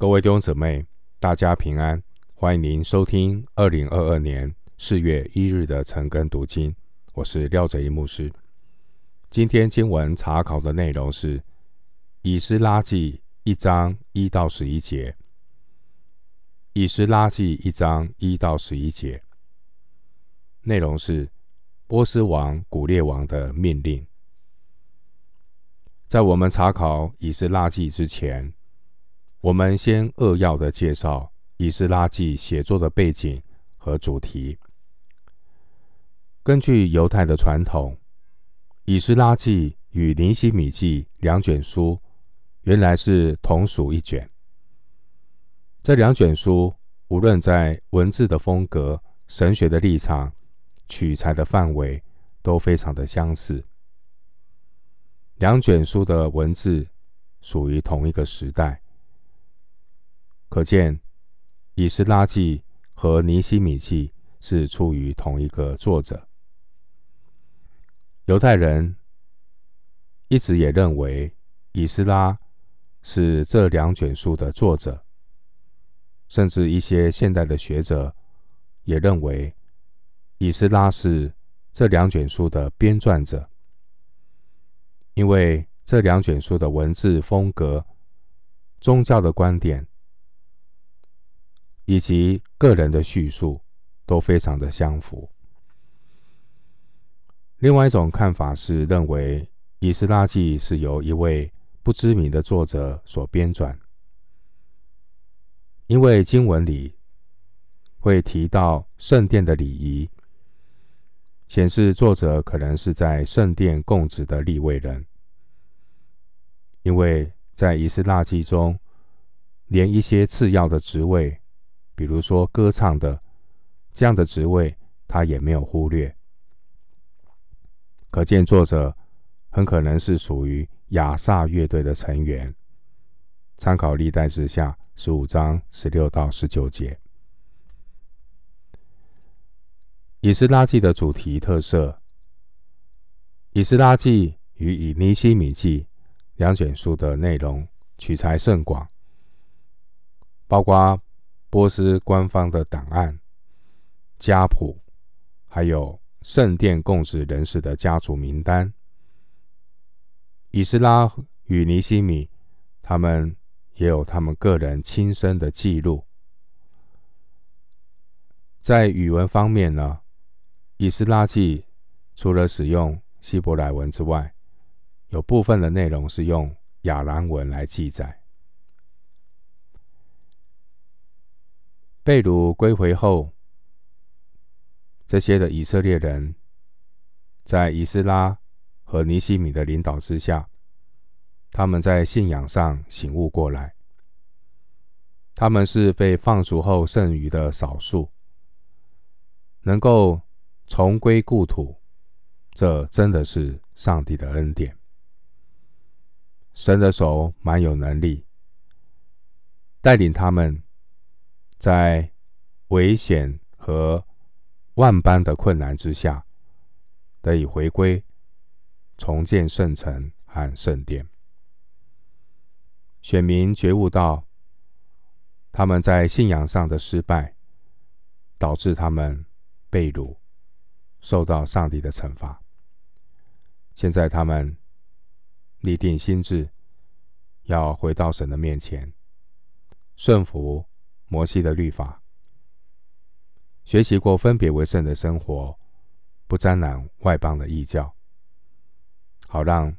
各位弟兄姊妹，大家平安！欢迎您收听二零二二年四月一日的晨更读经。我是廖哲一牧师。今天经文查考的内容是《以斯拉记》一章一到十一节，《以斯拉记》一章一到十一节内容是波斯王古列王的命令。在我们查考《以斯拉记》之前，我们先扼要的介绍《以斯拉记》写作的背景和主题。根据犹太的传统，《以斯拉记》与尼希米记两卷书原来是同属一卷。这两卷书无论在文字的风格、神学的立场、取材的范围，都非常的相似。两卷书的文字属于同一个时代。可见，《以斯拉记》和《尼希米记》是出于同一个作者。犹太人一直也认为以斯拉是这两卷书的作者，甚至一些现代的学者也认为以斯拉是这两卷书的编撰者，因为这两卷书的文字风格、宗教的观点。以及个人的叙述都非常的相符。另外一种看法是认为《以斯拉记》是由一位不知名的作者所编撰，因为经文里会提到圣殿的礼仪，显示作者可能是在圣殿供职的立位人。因为在《以斯拉记》中，连一些次要的职位。比如说，歌唱的这样的职位，他也没有忽略。可见作者很可能是属于亚萨乐队的成员。参考历代之下十五章十六到十九节。以斯拉记的主题特色，以斯拉记与以尼西米记两卷书的内容取材甚广，包括。波斯官方的档案、家谱，还有圣殿供职人士的家族名单。以斯拉与尼西米，他们也有他们个人亲身的记录。在语文方面呢，以斯拉记除了使用希伯来文之外，有部分的内容是用亚兰文来记载。被掳归回后，这些的以色列人，在以斯拉和尼西米的领导之下，他们在信仰上醒悟过来。他们是被放逐后剩余的少数，能够重归故土，这真的是上帝的恩典。神的手蛮有能力，带领他们。在危险和万般的困难之下，得以回归，重建圣城和圣殿。选民觉悟到他们在信仰上的失败，导致他们被辱，受到上帝的惩罚。现在他们立定心志，要回到神的面前，顺服。摩西的律法，学习过分别为圣的生活，不沾染外邦的异教，好让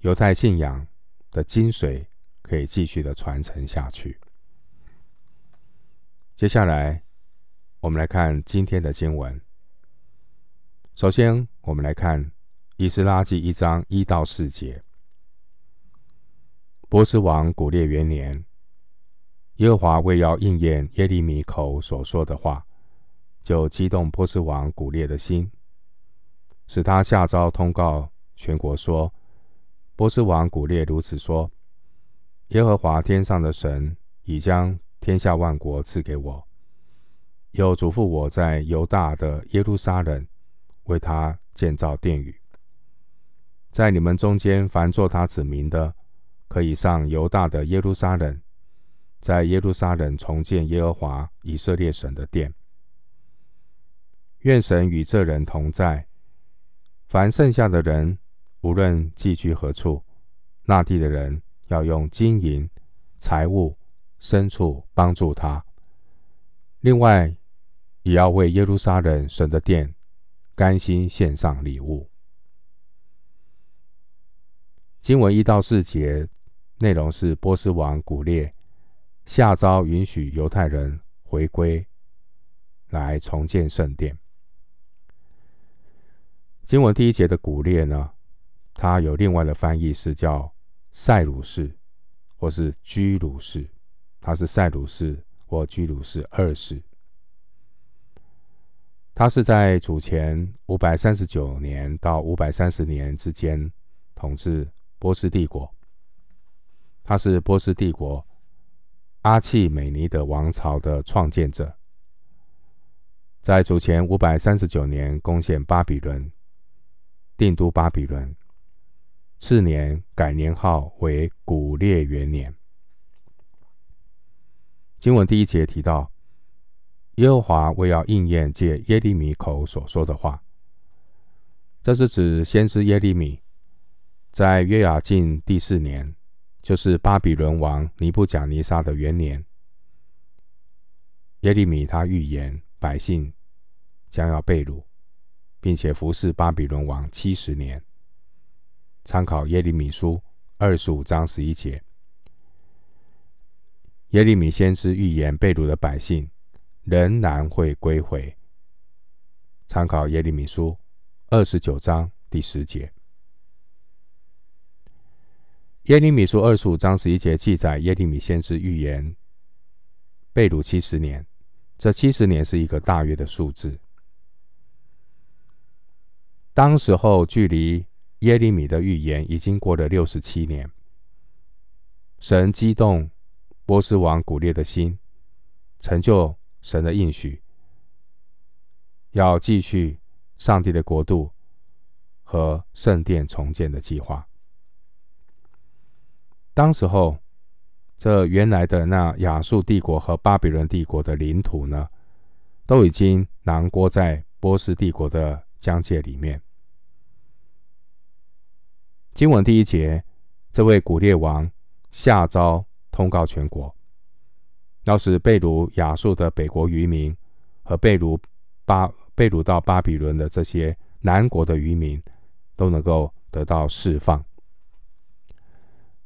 犹太信仰的精髓可以继续的传承下去。接下来，我们来看今天的经文。首先，我们来看《以斯拉记》一章一到四节。波斯王古列元年。耶和华为要应验耶利米口所说的话，就激动波斯王古列的心，使他下诏通告全国说：“波斯王古列如此说：耶和华天上的神已将天下万国赐给我，又嘱咐我在犹大的耶路撒冷为他建造殿宇。在你们中间凡做他子民的，可以上犹大的耶路撒冷。”在耶路撒冷重建耶和华以色列神的殿。愿神与这人同在。凡剩下的人，无论寄居何处，那地的人要用金银、财物、牲畜帮助他。另外，也要为耶路撒冷神的殿甘心献上礼物。经文一到四节内容是波斯王古列下诏允许犹太人回归，来重建圣殿。经文第一节的古列呢，他有另外的翻译是叫塞鲁士，或是居鲁士，他是塞鲁士或居鲁士二世。他是在主前五百三十九年到五百三十年之间统治波斯帝国。他是波斯帝国阿契美尼德王朝的创建者，在主前五百三十九年攻陷巴比伦，定都巴比伦。次年改年号为古列元年。经文第一节提到。耶和华为要应验借耶利米口所说的话，这是指先知耶利米在约雅敬第四年，就是巴比伦王尼布甲尼撒的元年。耶利米他预言百姓将要被掳，并且服侍巴比伦王七十年。参考耶利米书二十五章十一节，耶利米先知预言被掳的百姓。仍然会归回。参考耶利米书二十九章第十节。耶利米书二十五章十一节记载耶利米先知预言被掳七十年，这七十年是一个大约的数字。当时候距离耶利米的预言已经过了六十七年。神激动波斯王古列的心，成就。神的应许，要继续上帝的国度和圣殿重建的计划。当时候，这原来的那亚述帝国和巴比伦帝国的领土呢，都已经囊括在波斯帝国的疆界里面。经文第一节，这位古列王下诏通告全国。要使被掳亚述的北国渔民和被掳巴被掳到巴比伦的这些南国的渔民都能够得到释放。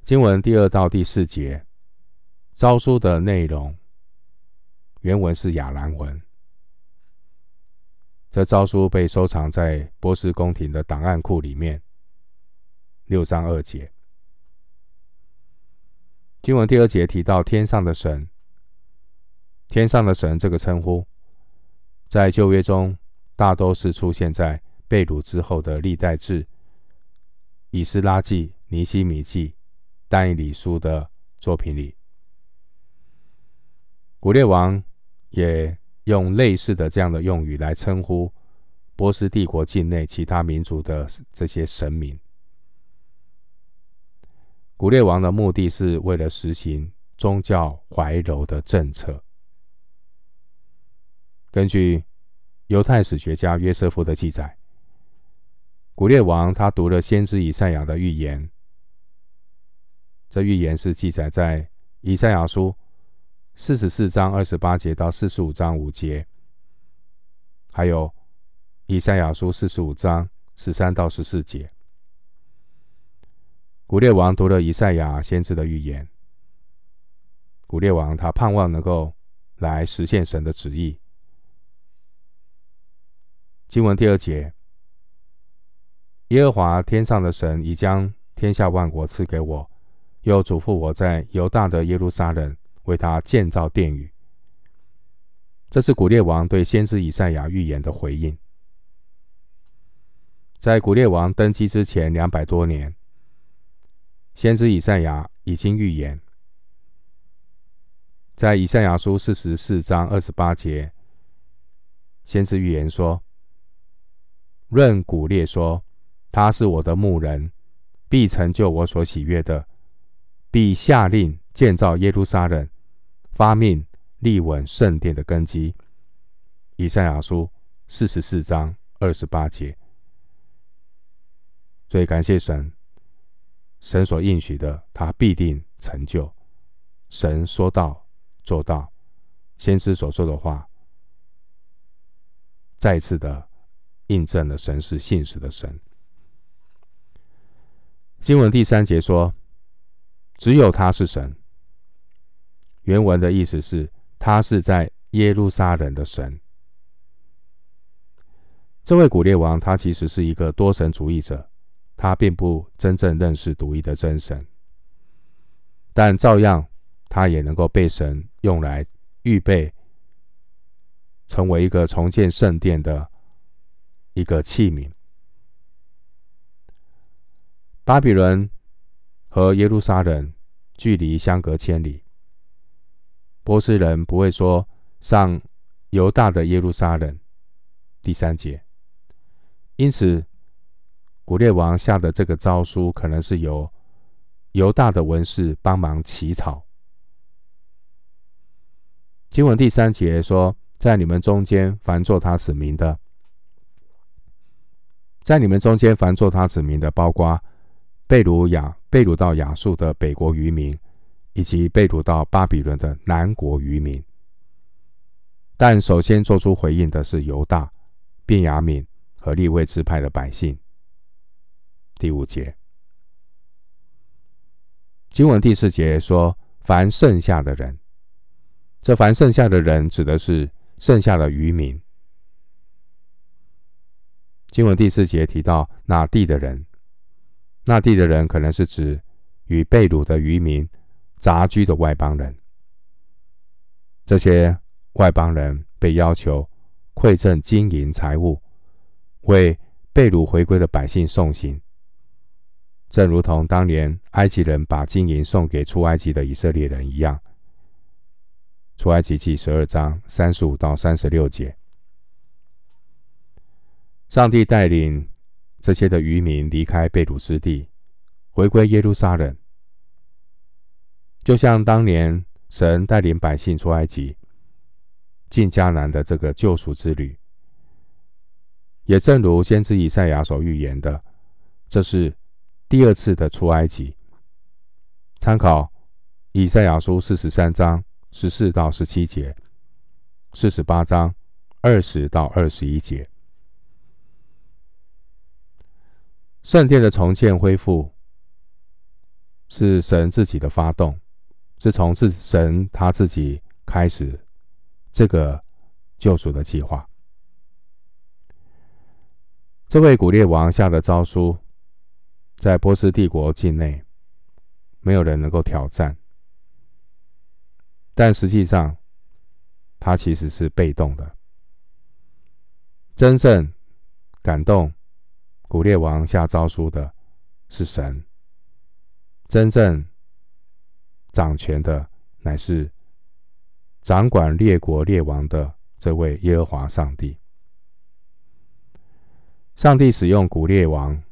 经文第二到第四节，诏书的内容原文是亚兰文。这诏书被收藏在波斯宫廷的档案库里面。六章二节，经文第二节提到天上的神。天上的神这个称呼，在旧约中大都是出现在被掳之后的历代志、以斯拉记、尼希米记、但以理书的作品里。古列王也用类似的这样的用语来称呼波斯帝国境内其他民族的这些神明。古列王的目的是为了实行宗教怀柔的政策。根据犹太史学家约瑟夫的记载，古列王他读了先知以赛亚的预言，这预言是记载在以赛亚书四十四章二十八节到四十五章五节，还有以赛亚书四十五章十三到十四节。古列王读了以赛亚先知的预言，古列王他盼望能够来实现神的旨意。经文第二节，耶和华天上的神已将天下万国赐给我，又嘱咐我在犹大的耶路撒冷为他建造殿宇。这是古列王对先知以赛亚预言的回应。在古列王登基之前两百多年，先知以赛亚已经预言，在以赛亚书四十四章二十八节，先知预言说。论古列说：“他是我的牧人，必成就我所喜悦的，必下令建造耶路撒冷，发命立稳圣殿的根基。以赛亚书四十四章二十八节。所以感谢神，神所应许的，他必定成就。神说到做到，先知所说的话，再次的印证了神是信实的神。经文第三节说：“只有他是神。”原文的意思是，他是在耶路撒冷的神。这位古列王，他其实是一个多神主义者。他并不真正认识独一的真神，但照样，他也能够被神用来预备，成为一个重建圣殿的一个器皿。巴比伦和耶路撒冷距离相隔千里，波斯人不会说上犹大的耶路撒冷。第三节，因此。古列王下的这个诏书，可能是由犹大的文士帮忙起草。经文第三节说：“在你们中间凡作他子民的，在你们中间凡作他子民的，包括贝鲁雅被掳到亚述的北国渔民，以及被掳到巴比伦的南国渔民。但首先做出回应的是犹大、便雅悯和利未支派的百姓。”第五节，经文第四节说：“凡剩下的人，这凡剩下的人指的是剩下的渔民。”经文第四节提到那地的人，那地的人可能是指与被掳的渔民杂居的外邦人。这些外邦人被要求馈赠金银财物，为被掳回归的百姓送行。正如同当年埃及人把金银送给出埃及的以色列人一样，出埃及记十二章三十五到三十六节，上帝带领这些的渔民离开被掳之地，回归耶路撒冷，就像当年神带领百姓出埃及、进迦南的这个救赎之旅，也正如先知以赛亚所预言的，这是。第二次的出埃及，参考以赛亚书四十三章十四到十七节，四十八章二十到二十一节。圣殿的重建恢复是神自己的发动，是从自神他自己开始这个救赎的计划。这位古列王下的诏书。在波斯帝国境内，没有人能够挑战，但实际上，他其实是被动的。真正感动古列王下诏书的是神，真正掌权的乃是掌管列国列王的这位耶和华上帝。上帝使用古列王。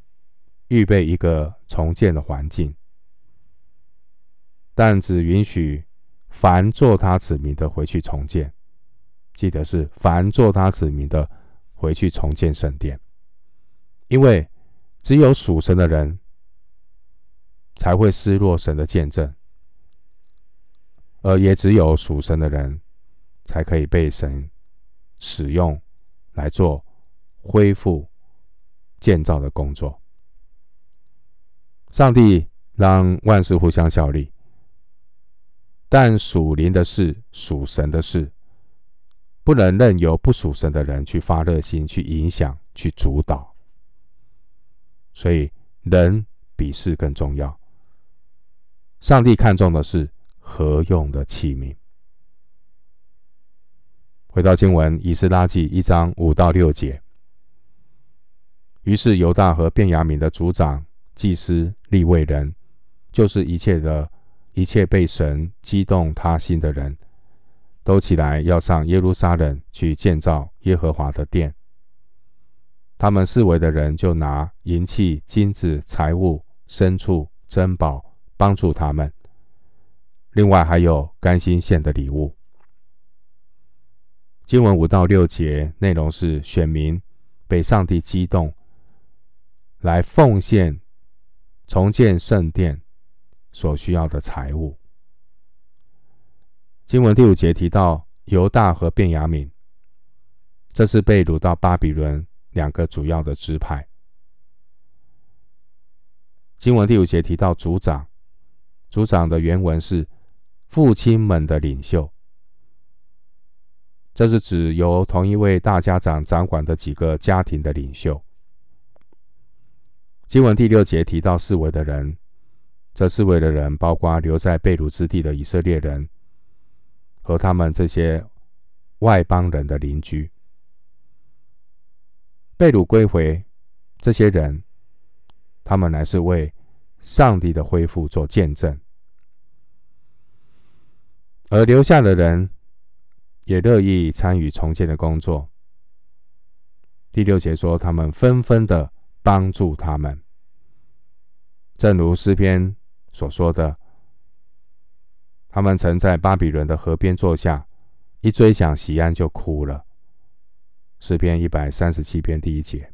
预备一个重建的环境，但只允许凡作他子民的回去重建。记得是凡作他子民的回去重建圣殿，因为只有属神的人才会失落神的见证，而也只有属神的人才可以被神使用来做恢复建造的工作。上帝让万事互相效力，但属灵的事、属神的事，不能任由不属神的人去发热心、去影响、去主导。所以，人比事更重要。上帝看重的是何用的器皿。回到经文，以斯拉记一章五到六节。于是，犹大和便雅悯的族长。祭司、利未人，就是一切的、一切被神激动他心的人，都起来要上耶路撒冷去建造耶和华的殿。他们四围的人就拿银器、金子、财物、牲畜、珍宝帮助他们。另外还有甘心献的礼物。经文五到六节内容是选民被上帝激动，来奉献重建圣殿所需要的财物。经文第五节提到犹大和便雅悯，这是被掳到巴比伦两个主要的支派。经文第五节提到族长，族长的原文是父亲们的领袖。这是指由同一位大家长掌管的几个家庭的领袖。经文第六节提到四维的人，这四维的人包括留在被掳之地的以色列人和他们这些外邦人的邻居。被掳归回这些人，他们乃是为上帝的恢复做见证，而留下的人。也乐意参与重建的工作。第六节说，他们纷纷的帮助他们，正如诗篇所说的，他们曾在巴比伦的河边坐下，一追想喜安就哭了。诗篇一百三十七篇第一节，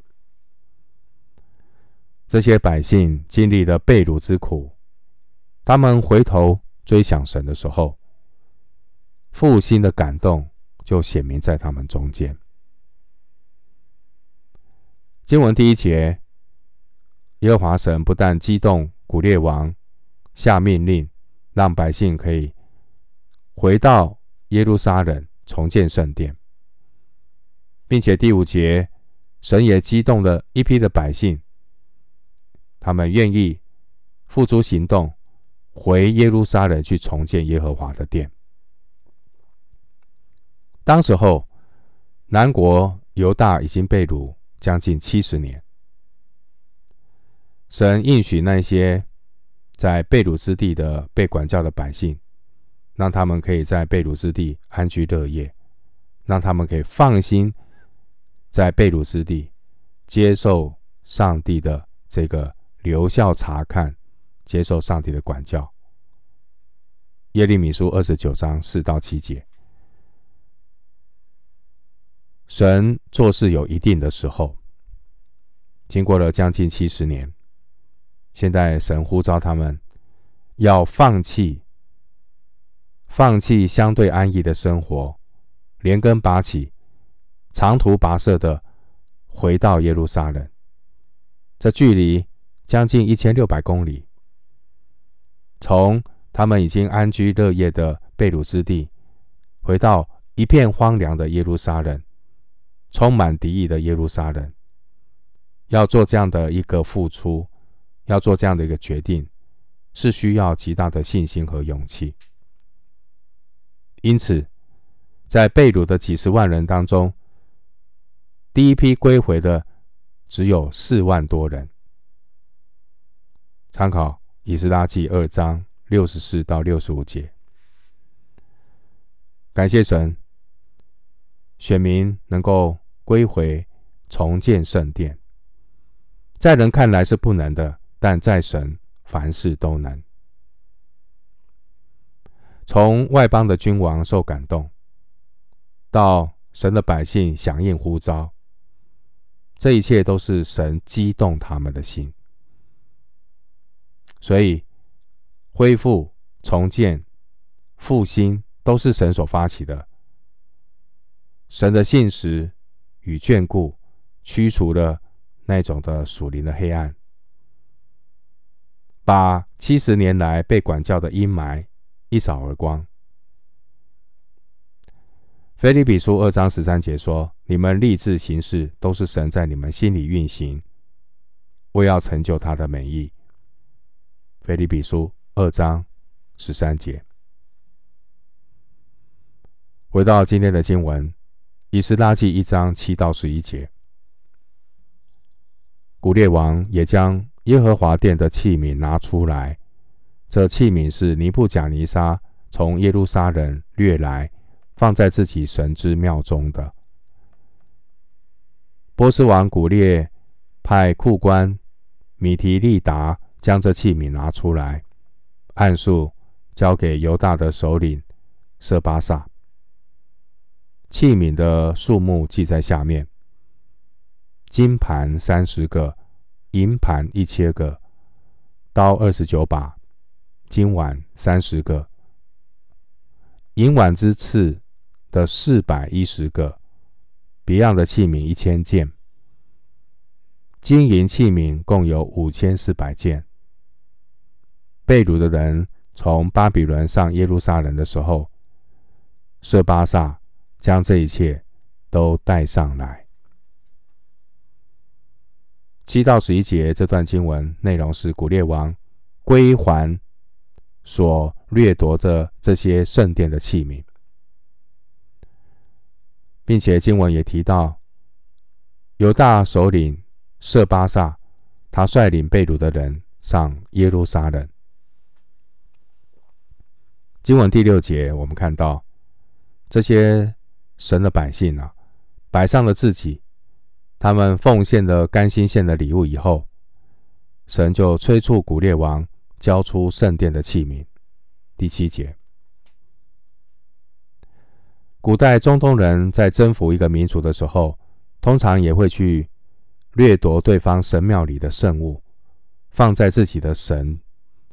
这些百姓经历了被掳之苦，他们回头追想神的时候。复兴的感动就显明在他们中间。经文第一节，耶和华神不但激动古列王下命令，让百姓可以回到耶路撒冷重建圣殿，并且第五节，神也激动了一批的百姓，他们愿意付诸行动，回耶路撒冷去重建耶和华的殿。当时候，南国犹大已经被掳将近七十年。神应许那些在被掳之地的被管教的百姓，让他们可以在被掳之地安居乐业，让他们可以放心在被掳之地接受上帝的这个留校察看，接受上帝的管教。耶利米书二十九章四到七节。神做事有一定的时候，经过了将近七十年，现在神呼召他们要放弃，放弃相对安逸的生活，连根拔起，长途跋涉的回到耶路撒冷。这距离将近一千六百公里，从他们已经安居乐业的被掳之地，回到一片荒凉的耶路撒冷。充满敌意的耶路撒冷，要做这样的一个付出，要做这样的一个决定，是需要极大的信心和勇气。因此，在被掳的几十万人当中，第一批归回的只有四万多人。参考以斯拉记二章六十四到六十五节。感谢神，选民能够。归回重建圣殿，在人看来是不能的，但在神凡事都能。从外邦的君王受感动，到神的百姓响应呼召，这一切都是神激动他们的心。所以，恢复、重建、复兴都是神所发起的。神的信实。与眷顾，驱除了那种的属灵的黑暗，把七十年来被管教的阴霾一扫而光。腓立比书二章十三节说：“你们立志行事，都是神在你们心里运行，为要成就他的美意。”腓立比书二章十三节。回到今天的经文。以斯拉记一章七到十一节，古列王也将耶和华殿的器皿拿出来。这器皿是尼布甲尼撒从耶路撒冷掠来，放在自己神之庙中的。波斯王古列派库官米提利达将这器皿拿出来，按数交给犹大的首领设巴萨。器皿的数目记在下面：金盘三十个，银盘一千个，刀二十九把，金碗三十个，银碗之次的四百一十个，别样的器皿一千件，金银器皿共有五千四百件。被掳的人从巴比伦上耶路撒冷的时候，设巴萨。将这一切都带上来。七到十一节这段经文内容是古列王归还所掠夺的这些圣殿的器皿，并且经文也提到犹大首领设巴萨，他率领被掳的人上耶路撒冷。经文第六节，我们看到这些。神的百姓啊，摆上了自己，他们奉献了甘心献的礼物以后，神就催促古列王交出圣殿的器皿。第七节，古代中东人在征服一个民族的时候，通常也会去掠夺对方神庙里的圣物，放在自己的神、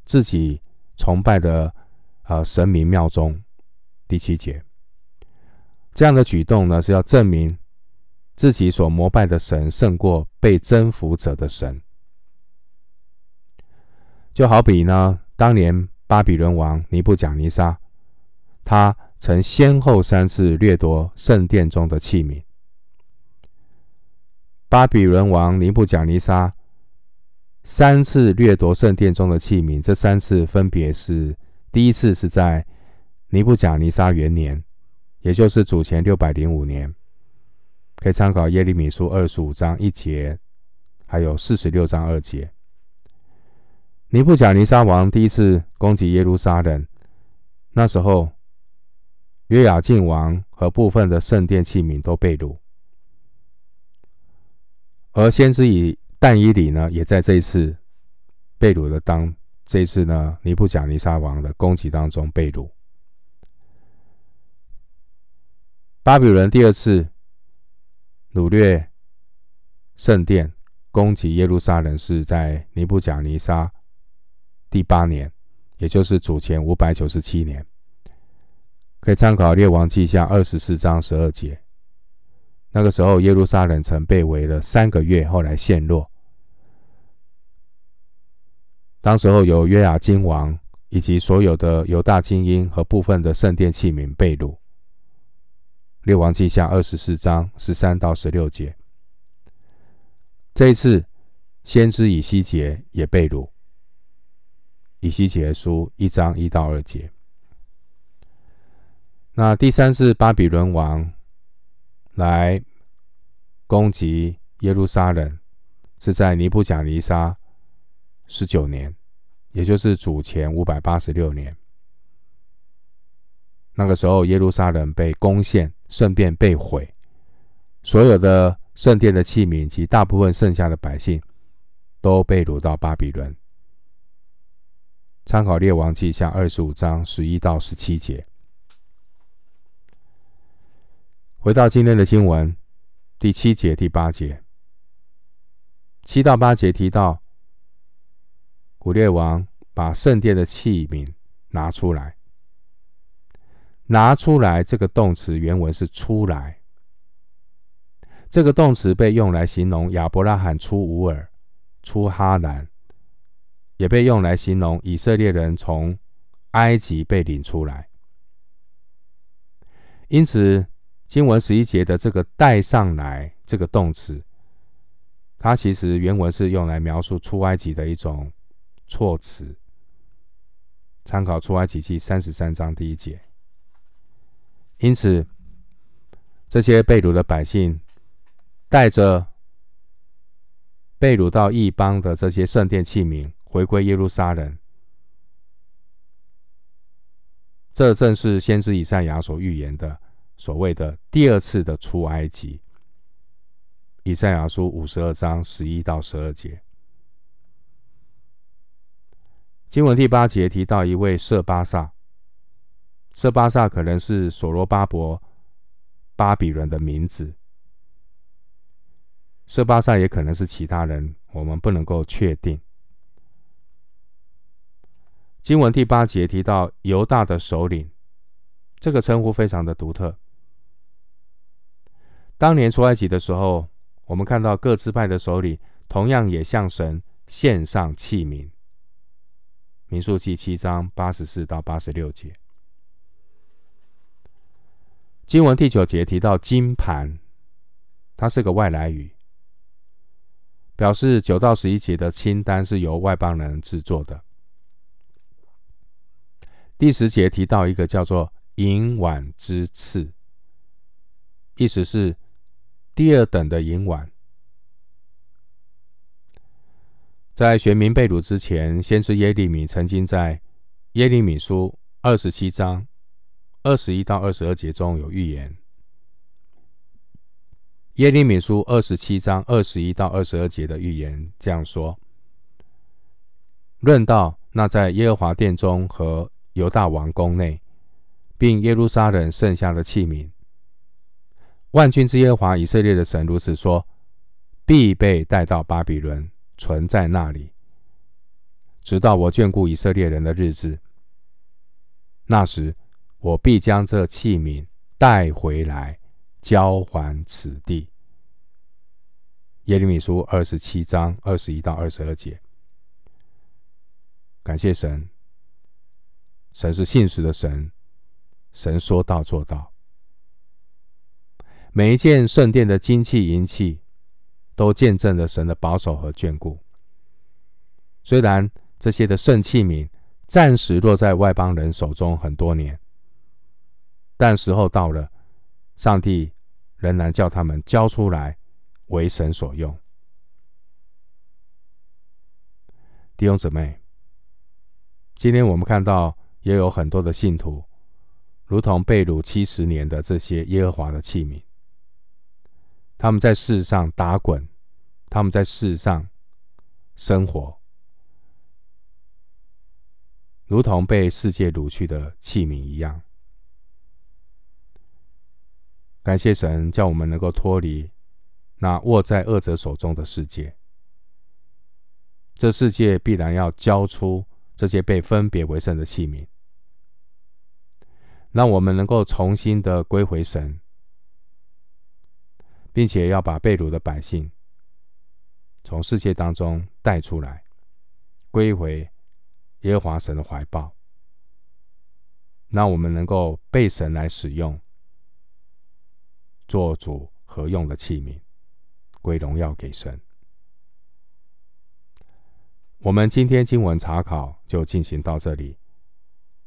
自己崇拜的呃神明庙中。第七节。这样的举动呢，是要证明自己所膜拜的神胜过被征服者的神。就好比呢，当年巴比伦王尼布甲尼撒，他曾先后三次掠夺圣殿中的器皿。巴比伦王尼布甲尼撒三次掠夺圣殿中的器皿，这三次分别是：第一次是在尼布甲尼撒元年。也就是主前六百零五年，可以参考耶利米书二十五章一节，还有四十六章二节。尼布甲尼撒王第一次攻击耶路撒冷，那时候约雅敬王和部分的圣殿器皿都被掳，而先知以但以理呢，也在这一次被掳的当这一次呢，尼布甲尼撒王的攻击当中被掳。巴比伦第二次掳掠圣殿，攻击耶路撒冷，是在尼布甲尼撒第八年，也就是主前五百九十七年。可以参考《列王记下》二十四章十二节。那个时候，耶路撒冷曾被围了三个月，后来陷落。当时候有约雅斤王以及所有的犹大精英和部分的圣殿器皿被掳。列王记下二十四章十三到十六节。这一次，先知以西结也被掳。以西结书一章一到二节。那第三次巴比伦王来攻击耶路撒冷，是在尼布甲尼撒十九年，也就是主前五百八十六年。那个时候，耶路撒冷被攻陷。圣殿被毁，所有的圣殿的器皿及大部分剩下的百姓都被掳到巴比伦。参考《列王记下》二十五章十一到十七节。回到今天的经文，第七节、第八节，七到八节提到古列王把圣殿的器皿拿出来。拿出来这个动词原文是出来，这个动词被用来形容亚伯拉罕出乌尔、出哈兰，也被用来形容以色列人从埃及被领出来。因此，经文十一节的这个带上来这个动词，它其实原文是用来描述出埃及的一种措辞。参考出埃及记三十三章第一节。因此，这些被掳的百姓带着被掳到异邦的这些圣殿器皿回归耶路撒冷，这正是先知以赛亚所预言的所谓的第二次的出埃及。以赛亚书五十二章十一到十二节。经文第八节提到一位设巴萨，设巴萨可能是所罗巴伯巴比伦的名字，设巴萨也可能是其他人，我们不能够确定。经文第八节提到犹大的首领，这个称呼非常的独特。当年出埃及的时候，我们看到各支派的首领同样也向神献上器皿。民数记七章八十四到八十六节，经文第九节提到金盘，它是个外来语，表示九到十一节的清单是由外邦人制作的。第十节提到一个叫做银碗之次，意思是第二等的银碗。在选民被掳之前，先知耶利米曾经在耶利米书二十七章二十一到二十二节中有预言。耶利米书二十七章二十一到二十二节的预言这样说：论到那在耶和华殿中和犹大王宫内，并耶路撒冷剩下的器皿，万军之耶和华以色列的神如此说：必被带到巴比伦。存在那里，直到我眷顾以色列人的日子。那时，我必将这器皿带回来，交还此地。耶利米书二十七章二十一到二十二节。感谢神，神是信实的神，神说到做到。每一件圣殿的金器银器，都见证了神的保守和眷顾。虽然这些的圣器皿暂时落在外邦人手中很多年，但时候到了，上帝仍然叫他们交出来，为神所用。弟兄姊妹，今天我们看到也有很多的信徒，如同被掳七十年的这些耶和华的器皿。他们在世上打滚，他们在世上生活，如同被世界掳去的器皿一样。感谢神，叫我们能够脱离那握在恶者手中的世界。这世界必然要交出这些被分别为圣的器皿，让我们能够重新的归回神。并且要把被掳的百姓从世界当中带出来，归回耶和华神的怀抱。让我们能够被神来使用，做主合用的器皿，归荣耀给神。我们今天经文查考就进行到这里，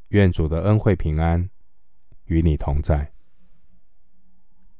愿主的恩惠平安与你同在。